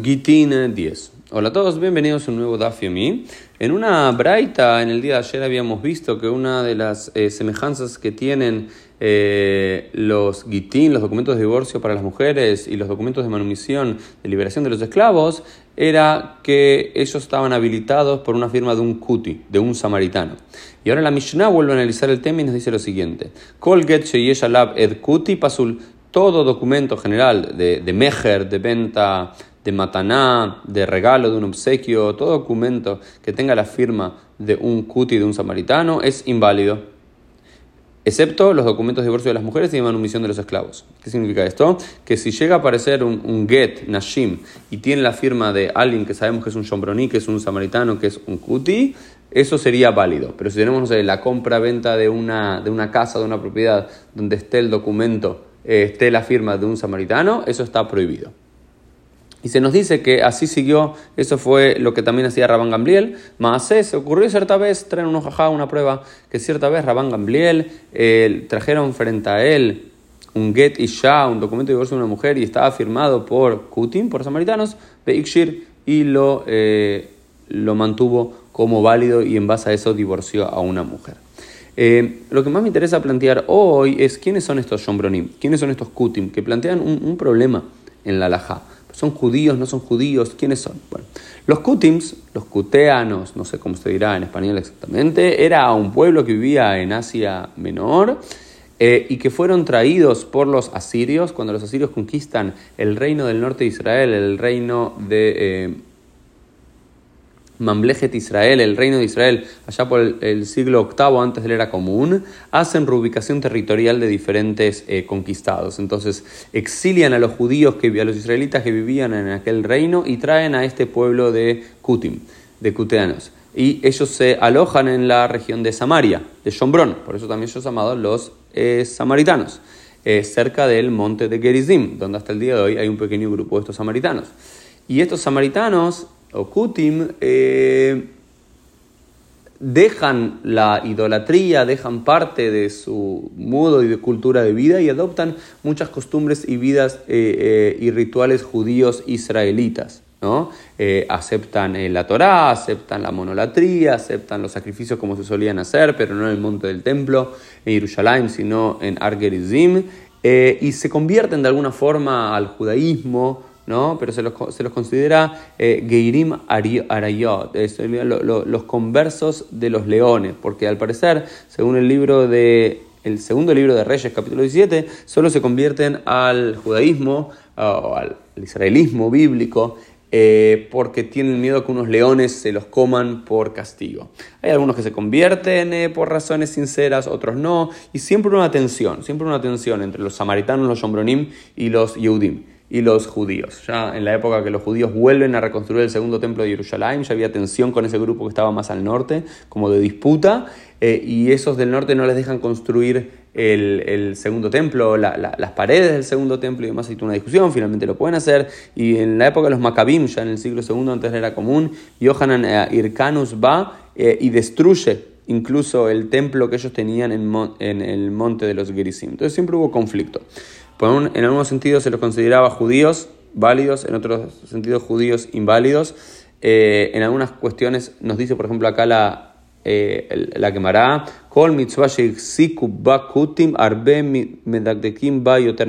Gitin 10. Hola a todos, bienvenidos a un nuevo Daf Yomi. En una braita, en el día de ayer habíamos visto que una de las eh, semejanzas que tienen eh, los Gitin, los documentos de divorcio para las mujeres y los documentos de manumisión de liberación de los esclavos, era que ellos estaban habilitados por una firma de un Kuti, de un samaritano. Y ahora la Mishnah vuelve a analizar el tema y nos dice lo siguiente: Kol get ed Kuti pasul. Todo documento general de, de mejer, de venta, de mataná, de regalo, de un obsequio, todo documento que tenga la firma de un cuti de un samaritano es inválido, excepto los documentos de divorcio de las mujeres y de manumisión de los esclavos. ¿Qué significa esto? Que si llega a aparecer un, get, nashim, y tiene la firma de alguien que sabemos que es un shombroní, que es un samaritano, que es un cuti, eso sería válido. Pero si tenemos la compra-venta de una, de una casa, de una propiedad, donde esté el documento, eh, esté la firma de un samaritano, eso está prohibido. Y se nos dice que así siguió, eso fue lo que también hacía Rabán Gamliel. Más se ocurrió cierta vez, traen un jajá, una prueba, que cierta vez Rabán Gamliel eh, trajeron frente a él un get isha, un documento de divorcio de una mujer, y estaba firmado por Kutim, por samaritanos, Beikshir, y lo, eh, lo mantuvo como válido y en base a eso divorció a una mujer. Eh, lo que más me interesa plantear hoy es quiénes son estos Shombronim, quiénes son estos Kutim, que plantean un, un problema en la Laja. ¿Son judíos? ¿No son judíos? ¿Quiénes son? Bueno, los Kutims, los Kuteanos, no sé cómo se dirá en español exactamente, era un pueblo que vivía en Asia Menor eh, y que fueron traídos por los asirios cuando los asirios conquistan el reino del norte de Israel, el reino de... Eh, Mamlejet Israel, el reino de Israel, allá por el, siglo VIII antes de la era común, hacen reubicación territorial de diferentes eh, conquistados. Entonces exilian a los judíos, que, a los israelitas que vivían en aquel reino y traen a este pueblo de Kutim, de Cuteanos. Y ellos se alojan en la región de Samaria, de Shombrón, por eso también son llamados los eh, samaritanos, eh, cerca del monte de Gerizim, donde hasta el día de hoy hay un pequeño grupo de estos samaritanos. Y estos samaritanos o Kutim eh, dejan la idolatría, dejan parte de su modo y de cultura de vida y adoptan muchas costumbres y vidas eh, eh, y rituales judíos israelitas. ¿no? aceptan la Torá, aceptan la monolatría, aceptan los sacrificios como se solían hacer, pero no en el monte del templo, en Jerusalén, sino en Argerizim, y se convierten de alguna forma al judaísmo ¿no? pero se los, se los considera eh, Geirim Arayot, los conversos de los leones, porque al parecer, según el libro de el segundo libro de Reyes, capítulo 17, solo se convierten al judaísmo o al israelismo bíblico eh, porque tienen miedo que unos leones se los coman por castigo. Hay algunos que se convierten eh, por razones sinceras, otros no, y siempre una tensión, siempre una tensión entre los samaritanos, los shombronim y los yehudim y los judíos. Ya en la época que los judíos vuelven a reconstruir el segundo templo de Jerusalén, ya había tensión con ese grupo que estaba más al norte, como de disputa, eh, y esos del norte no les dejan construir el, segundo templo, las paredes del segundo templo y demás, hay una discusión, finalmente lo pueden hacer, y en la época de los Maccabim, ya en el siglo II antes era común, Yohanan eh, Irkanus va eh, y destruye incluso el templo que ellos tenían en, en el monte de los Gerizim. Entonces siempre hubo conflicto en algunos sentidos se los consideraba judíos válidos, en otros sentidos judíos inválidos. Eh, en algunas cuestiones nos dice, por ejemplo, acá la, eh, la quemará, Kol arbe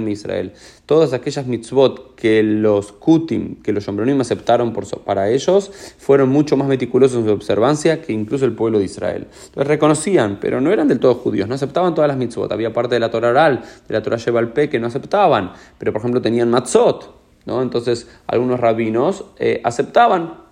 Israel. Todas aquellas mitzvot que los kutim, que los shombronim aceptaron para ellos, fueron mucho más meticulosos en su observancia que incluso el pueblo de Israel. Entonces reconocían, pero no eran del todo judíos, no aceptaban todas las mitzvot. Había parte de la Torah oral, de la Torah Shebalpe que no aceptaban, pero por ejemplo tenían matzot. ¿no? Entonces algunos rabinos eh, aceptaban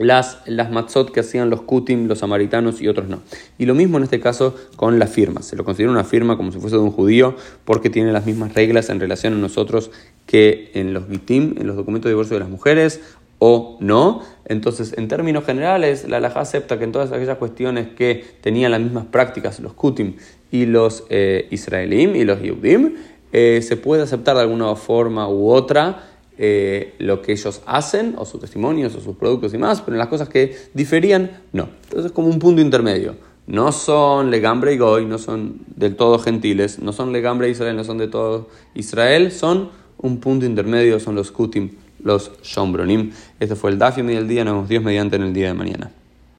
las, las matzot que hacían los kutim, los samaritanos y otros no. Y lo mismo en este caso con la firma. Se lo considera una firma como si fuese de un judío porque tiene las mismas reglas en relación a nosotros que en los gitim, en los documentos de divorcio de las mujeres o no. Entonces, en términos generales, la halajá acepta que en todas aquellas cuestiones que tenían las mismas prácticas los kutim y los eh, israelim y los yehudim, eh, se puede aceptar de alguna forma u otra eh, lo que ellos hacen, o sus testimonios, o sus productos y más, pero en las cosas que diferían, no. Entonces es como un punto intermedio. No son legambre y goy, no son del todo gentiles, no son legambre Israel, no son de todo Israel, son un punto intermedio, son los kutim, los Shombronim. Este fue el Dafio del día, nos vemos Dios mediante en el día de mañana.